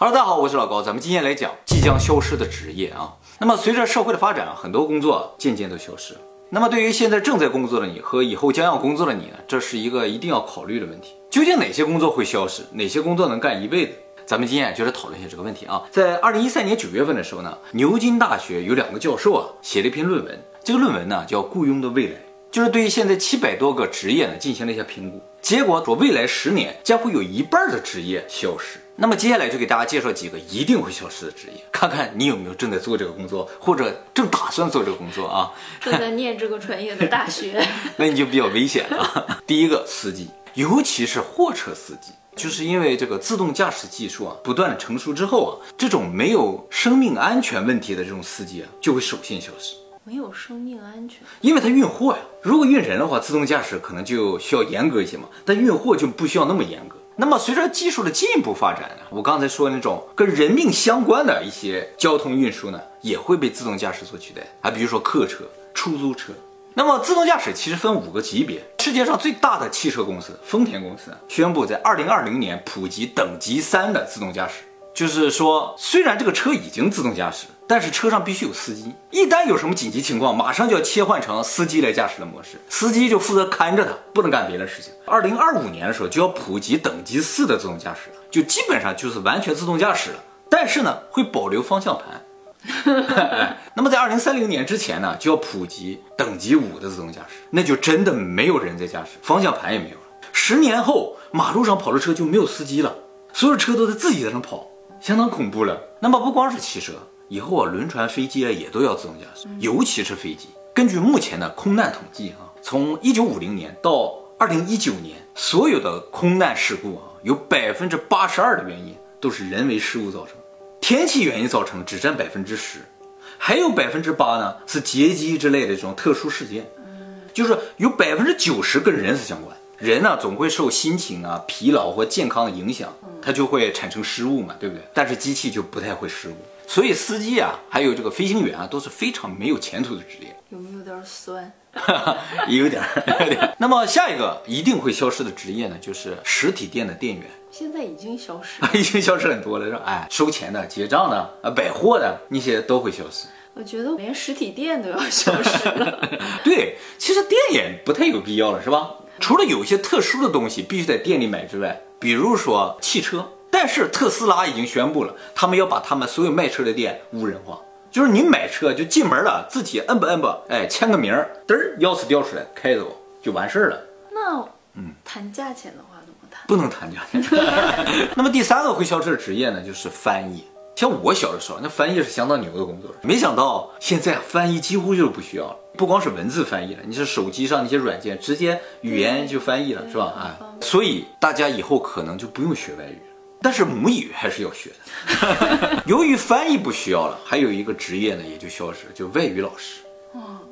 Hello，大家好，我是老高，咱们今天来讲即将消失的职业啊。那么随着社会的发展，很多工作渐渐都消失了。那么对于现在正在工作的你和以后将要工作的你呢，这是一个一定要考虑的问题。究竟哪些工作会消失，哪些工作能干一辈子？咱们今天就来讨论一下这个问题啊。在二零一三年九月份的时候呢，牛津大学有两个教授啊写了一篇论文，这个论文呢叫《雇佣的未来》。就是对于现在七百多个职业呢进行了一下评估，结果说未来十年将会有一半的职业消失。那么接下来就给大家介绍几个一定会消失的职业，看看你有没有正在做这个工作，或者正打算做这个工作啊？正在念这个专业的大学，那你就比较危险了。第一个司机，尤其是货车司机，就是因为这个自动驾驶技术啊不断的成熟之后啊，这种没有生命安全问题的这种司机啊就会首先消失。没有生命安全，因为它运货呀。如果运人的话，自动驾驶可能就需要严格一些嘛。但运货就不需要那么严格。那么随着技术的进一步发展呢，我刚才说的那种跟人命相关的一些交通运输呢，也会被自动驾驶所取代。啊，比如说客车、出租车。那么自动驾驶其实分五个级别。世界上最大的汽车公司丰田公司宣布在二零二零年普及等级三的自动驾驶。就是说，虽然这个车已经自动驾驶，但是车上必须有司机。一旦有什么紧急情况，马上就要切换成司机来驾驶的模式，司机就负责看着他，不能干别的事情。二零二五年的时候就要普及等级四的自动驾驶了，就基本上就是完全自动驾驶了。但是呢，会保留方向盘。那么在二零三零年之前呢，就要普及等级五的自动驾驶，那就真的没有人在驾驶，方向盘也没有了。十年后，马路上跑的车就没有司机了，所有车都在自己在那跑。相当恐怖了。那么不光是汽车，以后啊，轮船、飞机啊也都要自动驾驶，尤其是飞机。根据目前的空难统计，啊，从一九五零年到二零一九年，所有的空难事故啊，有百分之八十二的原因都是人为失误造成，天气原因造成只占百分之十，还有百分之八呢是劫机之类的这种特殊事件，就是有百分之九十跟人是相关。人呢，总会受心情啊、疲劳或健康的影响，它就会产生失误嘛，对不对？但是机器就不太会失误，所以司机啊，还有这个飞行员啊，都是非常没有前途的职业。有没有点酸？也 有点儿。那么下一个一定会消失的职业呢，就是实体店的店员。现在已经消失，已经消失很多了，是吧？哎，收钱的、结账的、啊，百货的那些都会消失。我觉得连实体店都要消失了。对，其实店也不太有必要了，是吧？除了有一些特殊的东西必须在店里买之外，比如说汽车，但是特斯拉已经宣布了，他们要把他们所有卖车的店无人化，就是你买车就进门了，自己摁吧摁吧，哎，签个名儿，嘚儿钥匙掉出来，开走就完事儿了。那嗯，谈价钱的话怎么谈？不能谈价钱。那么第三个会消失的职业呢，就是翻译。像我小的时候，那翻译是相当牛的工作。没想到现在翻译几乎就是不需要了，不光是文字翻译了，你是手机上那些软件直接语言就翻译了，是吧？啊，所以大家以后可能就不用学外语，但是母语还是要学的。由于翻译不需要了，还有一个职业呢也就消失，就外语老师。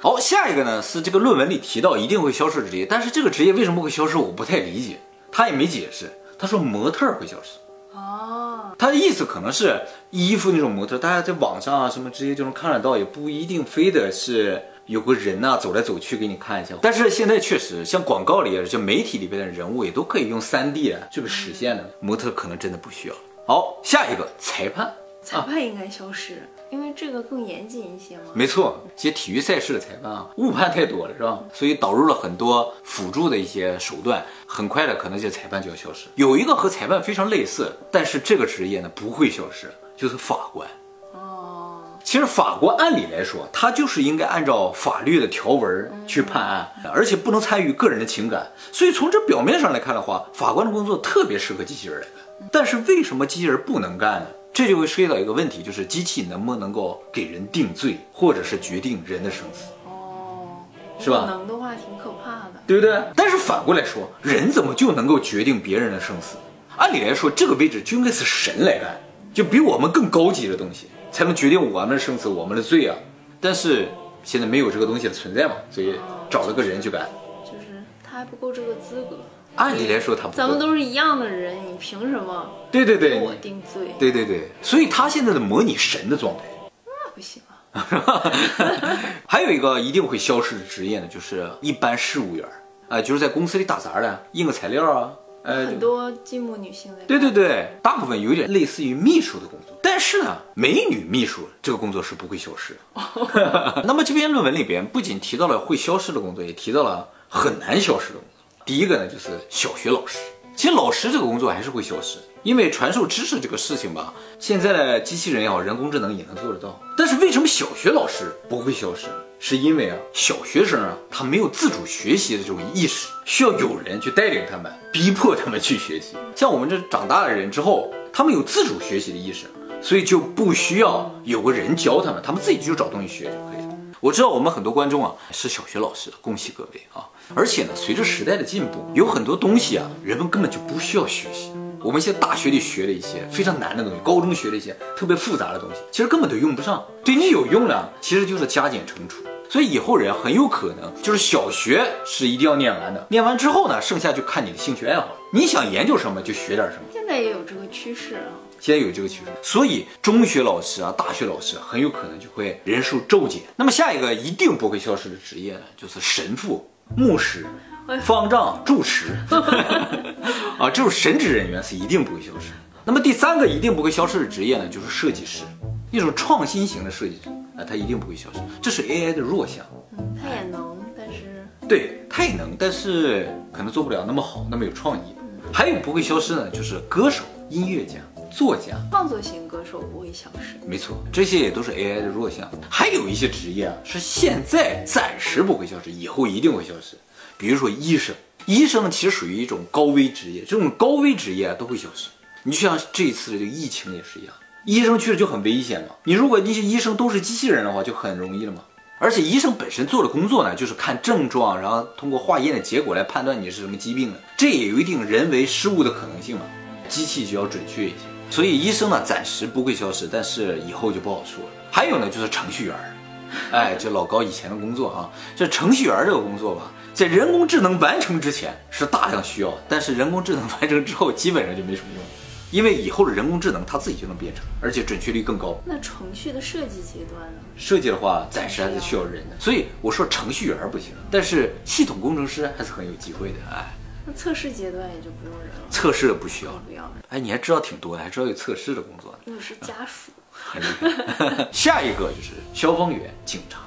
好，下一个呢是这个论文里提到一定会消失的职业，但是这个职业为什么会消失，我不太理解。他也没解释，他说模特会消失。哦他的意思可能是衣服那种模特，大家在网上啊什么直接就能看得到，也不一定非得是有个人呐走来走去给你看一下。但是现在确实像广告里、像媒体里边的人物也都可以用 3D 啊这个实现的，模特可能真的不需要。好，下一个裁判，裁判应该消失。因为这个更严谨一些吗？没错，一些体育赛事的裁判啊，误判太多了，是吧？所以导入了很多辅助的一些手段，很快的可能这裁判就要消失。有一个和裁判非常类似，但是这个职业呢不会消失，就是法官。哦，其实法国按理来说，他就是应该按照法律的条文去判案，而且不能参与个人的情感。所以从这表面上来看的话，法官的工作特别适合机器人来干。但是为什么机器人不能干呢？这就会涉及到一个问题，就是机器能不能够给人定罪，或者是决定人的生死？哦，是吧？能的话挺可怕的，对不对？但是反过来说，人怎么就能够决定别人的生死？按理来说，这个位置就应该是神来干，就比我们更高级的东西才能决定我们的生死、我们的罪啊。但是现在没有这个东西的存在嘛，所以找了个人去干，就是他还不够这个资格。按理来说，他不咱们都是一样的人，你凭什么？对对对，我定罪。对对对，所以他现在的模拟神的状态，那不行啊。还有一个一定会消失的职业呢，就是一般事务员啊，就是在公司里打杂的，印个材料啊，呃，很多寂寞女性的对对对，大部分有点类似于秘书的工作，但是呢，美女秘书这个工作是不会消失的。那么这篇论文里边不仅提到了会消失的工作，也提到了很难消失的工作。第一个呢，就是小学老师。其实老师这个工作还是会消失，因为传授知识这个事情吧，现在的机器人也好，人工智能也能做得到。但是为什么小学老师不会消失？是因为啊，小学生啊，他没有自主学习的这种意识，需要有人去带领他们，逼迫他们去学习。像我们这长大的人之后，他们有自主学习的意识，所以就不需要有个人教他们，他们自己就找东西学就可以了。我知道我们很多观众啊是小学老师，恭喜各位啊！而且呢，随着时代的进步，有很多东西啊，人们根本就不需要学习。我们现在大学里学的一些非常难的东西，高中学的一些特别复杂的东西，其实根本都用不上。对你有用的，其实就是加减乘除。所以以后人很有可能就是小学是一定要念完的，念完之后呢，剩下就看你的兴趣爱好了。你想研究什么就学点什么。现在也有这个趋势啊。现在有这个趋势，所以中学老师啊、大学老师很有可能就会人数骤减。那么下一个一定不会消失的职业呢，就是神父、牧师、方丈、住持 啊，这种神职人员是一定不会消失。那么第三个一定不会消失的职业呢，就是设计师，一种创新型的设计师啊，它一定不会消失。这是 AI 的弱项。嗯，它也能，但是对，他也能，但是可能做不了那么好，那么有创意。还有不会消失呢，就是歌手、音乐家。作家、创作型歌手不会消失，没错，这些也都是 AI 的弱项。还有一些职业啊，是现在暂时不会消失，以后一定会消失。比如说医生，医生其实属于一种高危职业，这种高危职业都会消失。你就像这一次的疫情也是一样，医生去了就很危险嘛。你如果那些医生都是机器人的话，就很容易了嘛。而且医生本身做的工作呢，就是看症状，然后通过化验的结果来判断你是什么疾病的，这也有一定人为失误的可能性嘛。机器就要准确一些。所以医生呢，暂时不会消失，但是以后就不好说了。还有呢，就是程序员，哎，这老高以前的工作啊，这程序员这个工作吧，在人工智能完成之前是大量需要，但是人工智能完成之后，基本上就没什么用，因为以后的人工智能它自己就能编程，而且准确率更高。那程序的设计阶段呢？设计的话，暂时还是需要人的。所以我说程序员不行，但是系统工程师还是很有机会的，哎。那测试阶段也就不用人了，测试的不需要，不要。哎，你还知道挺多的，还知道有测试的工作呢。那是家属，很厉害。下一个就是消防员、警察，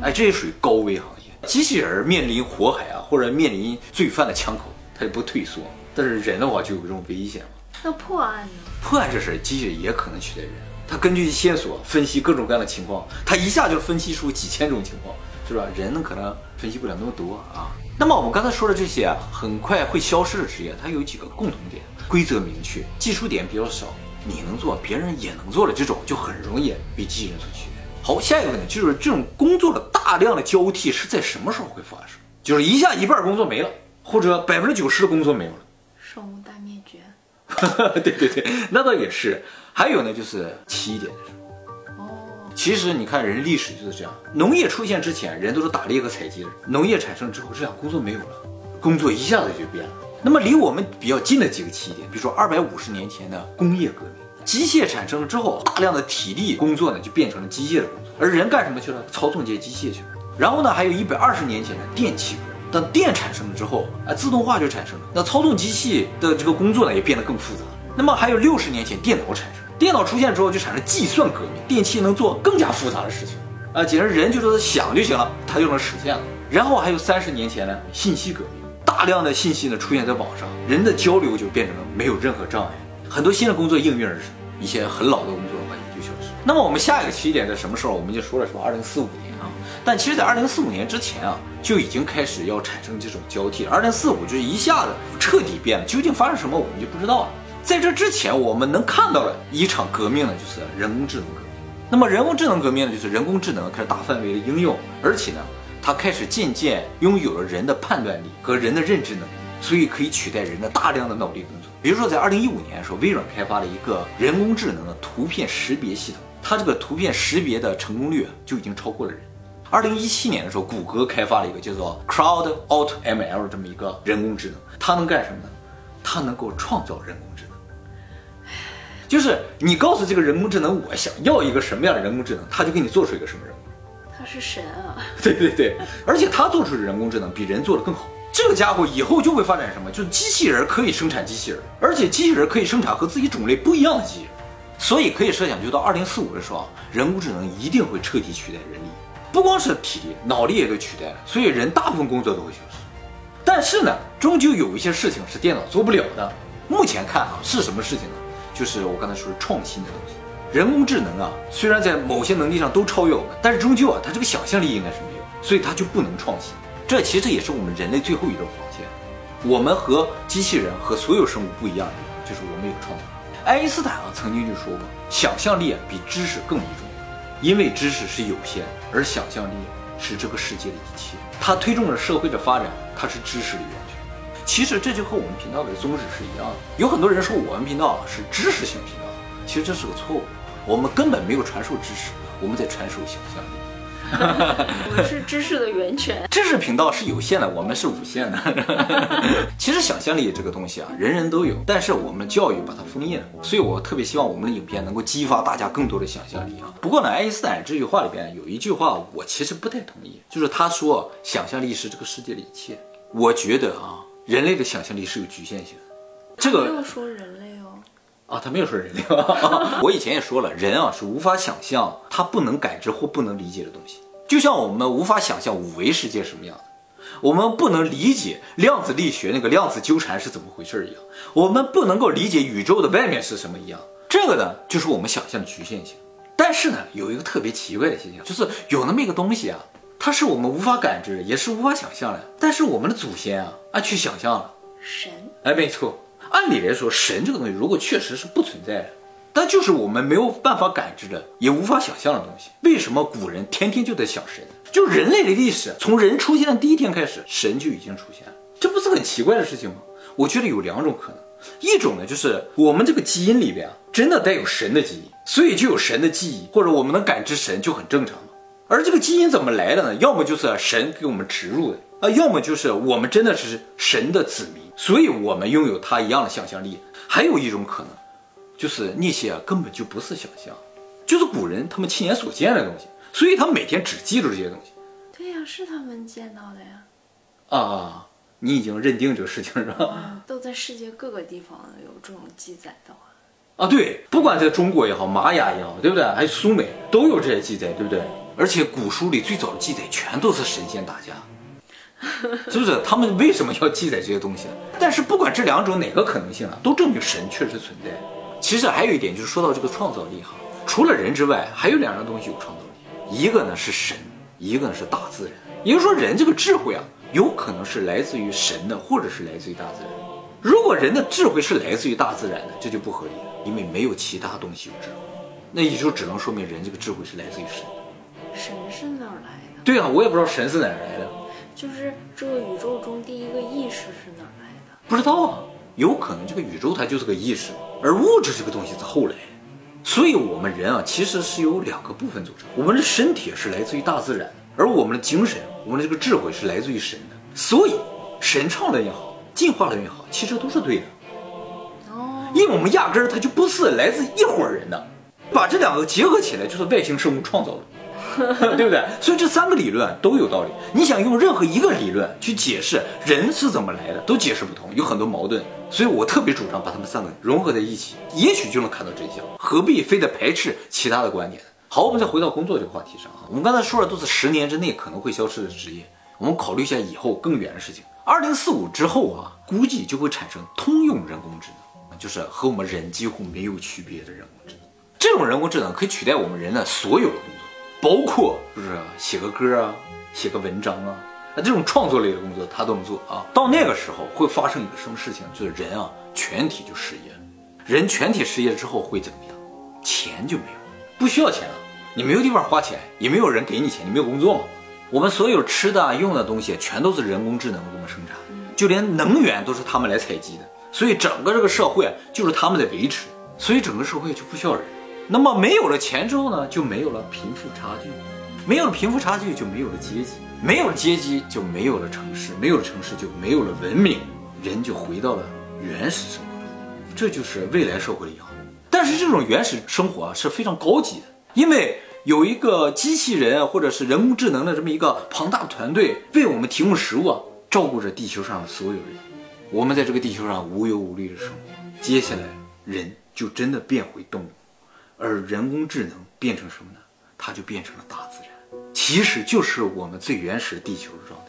哎，这也属于高危行业。机器人面临火海啊，或者面临罪犯的枪口，它就不退缩。但是人的话就有这种危险嘛。那破案呢？破案这事儿，机器人也可能取代人。它根据线索分析各种各样的情况，它一下就分析出几千种情况，是吧？人可能分析不了那么多啊。那么我们刚才说的这些啊，很快会消失的职业，它有几个共同点：规则明确，技术点比较少，你能做，别人也能做的这种，就很容易被机器人所取代。好，下一个问题就是这种工作的大量的交替是在什么时候会发生？就是一下一半工作没了，或者百分之九十的工作没有了。生物大灭绝。对对对，那倒也是。还有呢，就是七点的时候。哦其实你看，人历史就是这样。农业出现之前，人都是打猎和采集的。农业产生之后，这样工作没有了，工作一下子就变了。那么离我们比较近的几个起点，比如说二百五十年前的工业革命，机械产生了之后，大量的体力工作呢就变成了机械的工作，而人干什么去了？操纵这些机械去了。然后呢，还有一百二十年前的电气革命，当电产生了之后，啊，自动化就产生了，那操纵机器的这个工作呢也变得更复杂。那么还有六十年前电脑产生。电脑出现之后，就产生计算革命，电器能做更加复杂的事情，啊，简直人就是想就行了，它就能实现了。然后还有三十年前呢，信息革命，大量的信息呢出现在网上，人的交流就变成了没有任何障碍，很多新的工作应运而生，一些很老的工作的话也就消失。那么我们下一个起点在什么时候？我们就说了是吧？二零四五年啊，但其实，在二零四五年之前啊，就已经开始要产生这种交替了。二零四五就一下子彻底变了，究竟发生什么，我们就不知道了。在这之前，我们能看到的一场革命呢，就是人工智能革命。那么，人工智能革命呢，就是人工智能开始大范围的应用，而且呢，它开始渐渐拥有了人的判断力和人的认知能力，所以可以取代人的大量的脑力工作。比如说，在二零一五年的时候，微软开发了一个人工智能的图片识别系统，它这个图片识别的成功率就已经超过了人。二零一七年的时候，谷歌开发了一个叫做 Crowd Auto ML 这么一个人工智能，它能干什么呢？它能够创造人工智能。就是你告诉这个人工智能，我想要一个什么样的人工智能，它就给你做出一个什么人工。他是神啊！对对对，而且他做出的人工智能比人做的更好。这个家伙以后就会发展什么？就是机器人可以生产机器人，而且机器人可以生产和自己种类不一样的机器人。所以可以设想，就到二零四五的时候，人工智能一定会彻底取代人力，不光是体力，脑力也都取代了。所以人大部分工作都会消失。但是呢，终究有一些事情是电脑做不了的。目前看啊，是什么事情呢？就是我刚才说的创新的东西。人工智能啊，虽然在某些能力上都超越我们，但是终究啊，它这个想象力应该是没有，所以它就不能创新。这其实也是我们人类最后一道防线。我们和机器人和所有生物不一样的，就是我们有创造。爱因斯坦啊曾经就说过，想象力啊比知识更为重要，因为知识是有限，而想象力是这个世界的一切。它推动了社会的发展，它是知识的源泉。其实这就和我们频道的宗旨是一样的。有很多人说我们频道是知识型频道，其实这是个错误。我们根本没有传授知识，我们在传授想象力。我们是知识的源泉。知识频道是有限的，我们是无限的。其实想象力这个东西啊，人人都有，但是我们教育把它封印了。所以我特别希望我们的影片能够激发大家更多的想象力啊。不过呢，爱因斯坦这句话里边有一句话，我其实不太同意，就是他说想象力是这个世界的一切。我觉得啊，人类的想象力是有局限性的。这个没有说人类哦。啊，他没有说人类。我以前也说了，人啊是无法想象他不能感知或不能理解的东西，就像我们无法想象五维世界什么样的，我们不能理解量子力学那个量子纠缠是怎么回事一样，我们不能够理解宇宙的外面是什么一样。这个呢，就是我们想象的局限性。但是呢，有一个特别奇怪的现象，就是有那么一个东西啊，它是我们无法感知，也是无法想象的，但是我们的祖先啊，啊去想象了。神。哎，没错。按理来说，神这个东西如果确实是不存在的，但就是我们没有办法感知的，也无法想象的东西。为什么古人天天就在想神？就人类的历史，从人出现的第一天开始，神就已经出现了，这不是很奇怪的事情吗？我觉得有两种可能，一种呢就是我们这个基因里边啊，真的带有神的基因，所以就有神的记忆，或者我们能感知神就很正常而这个基因怎么来的呢？要么就是神给我们植入的啊，要么就是我们真的是神的子民。所以，我们拥有他一样的想象力。还有一种可能，就是那些根本就不是想象，就是古人他们亲眼所见的东西。所以，他每天只记住这些东西。对呀，是他们见到的呀。啊，你已经认定这个事情是吧？都在世界各个地方有这种记载的话。啊，对，不管在中国也好，玛雅也好，对不对？还有苏美都有这些记载，对不对？而且古书里最早的记载全都是神仙打架。是不是他们为什么要记载这些东西呢？但是不管这两种哪个可能性啊，都证明神确实存在。其实还有一点就是说到这个创造力哈，除了人之外，还有两样东西有创造力，一个呢是神，一个呢是大自然。也就是说，人这个智慧啊，有可能是来自于神的，或者是来自于大自然。如果人的智慧是来自于大自然的，这就不合理了，因为没有其他东西有智慧，那也就只能说明人这个智慧是来自于神。神是哪儿来的？对啊，我也不知道神是哪儿来的。就是这个宇宙中第一个意识是哪来的？不知道啊，有可能这个宇宙它就是个意识，而物质这个东西是后来。所以，我们人啊，其实是由两个部分组成。我们的身体是来自于大自然，而我们的精神，我们的这个智慧是来自于神的。所以，神创的也好，进化的也好，其实都是对的。哦，因为我们压根儿它就不是来自一伙人的，把这两个结合起来，就是外星生物创造的。对不对？所以这三个理论都有道理。你想用任何一个理论去解释人是怎么来的，都解释不通，有很多矛盾。所以我特别主张把他们三个融合在一起，也许就能看到真相。何必非得排斥其他的观点？好，我们再回到工作这个话题上啊。我们刚才说的都是十年之内可能会消失的职业，我们考虑一下以后更远的事情。二零四五之后啊，估计就会产生通用人工智能，就是和我们人几乎没有区别的人工智能。这种人工智能可以取代我们人的所有。包括就是写个歌啊，写个文章啊，那这种创作类的工作他都能做啊。到那个时候会发生一个什么事情？就是人啊全体就失业了。人全体失业之后会怎么样？钱就没有，不需要钱了。你没有地方花钱，也没有人给你钱，你没有工作嘛。我们所有吃的用的东西全都是人工智能给我们生产，就连能源都是他们来采集的。所以整个这个社会就是他们在维持，所以整个社会就不需要人。那么没有了钱之后呢，就没有了贫富差距，没有了贫富差距就没有了阶级，没有了阶级就没有了城市，没有了城市就没有了文明，人就回到了原始生活，这就是未来社会的样子。但是这种原始生活啊是非常高级的，因为有一个机器人或者是人工智能的这么一个庞大的团队为我们提供食物啊，照顾着地球上的所有人，我们在这个地球上无忧无虑的生活。接下来，人就真的变回动物，而人工智能变成什么呢？它就变成了大自然，其实就是我们最原始地球的状态。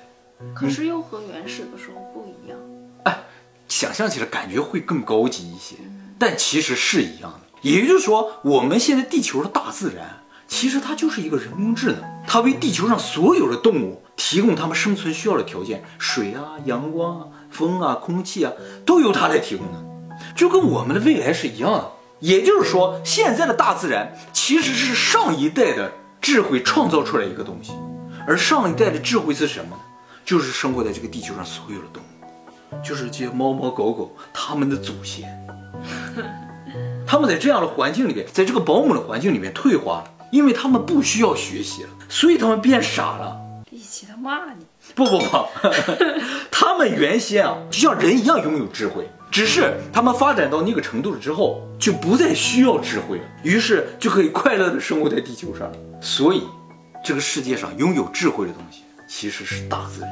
可是又和原始的时候不一样。哎，想象起来感觉会更高级一些，但其实是一样的。也就是说，我们现在地球的大自然，其实它就是一个人工智能，它为地球上所有的动物提供它们生存需要的条件，水啊、阳光啊、风啊、空气啊，都由它来提供的，就跟我们的未来是一样的。也就是说，现在的大自然其实是上一代的智慧创造出来一个东西，而上一代的智慧是什么呢？就是生活在这个地球上所有的动物。就是这些猫猫狗狗，它们的祖先，他们在这样的环境里面，在这个保姆的环境里面退化了，因为他们不需要学习了，所以他们变傻了。比起他骂你，不不不，他们原先啊，就像人一样拥有智慧，只是他们发展到那个程度了之后，就不再需要智慧了，于是就可以快乐的生活在地球上。所以，这个世界上拥有智慧的东西，其实是大自然。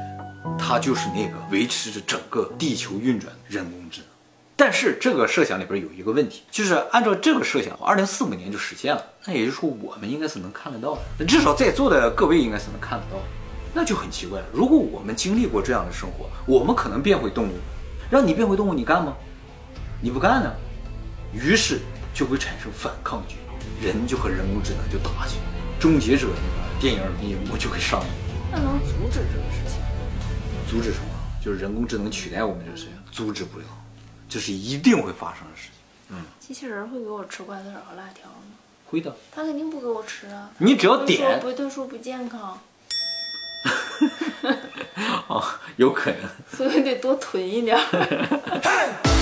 它就是那个维持着整个地球运转的人工智能。但是这个设想里边有一个问题，就是按照这个设想，二零四五年就实现了，那也就是说我们应该是能看得到的，至少在座的各位应该是能看得到的，那就很奇怪了。如果我们经历过这样的生活，我们可能变回动物，让你变回动物，你干吗？你不干呢，于是就会产生反抗军，人就和人工智能就打起来，终结者那个电影一幕就会上映。那能阻止这个事情？阻止什么？就是人工智能取代我们这个事情，阻止不了，这是一定会发生的事情。嗯机器人会给我吃瓜子儿和辣条吗？会的，他肯定不给我吃啊。你只要点说不，他说不健康，啊，有可能。所以得多囤一点儿。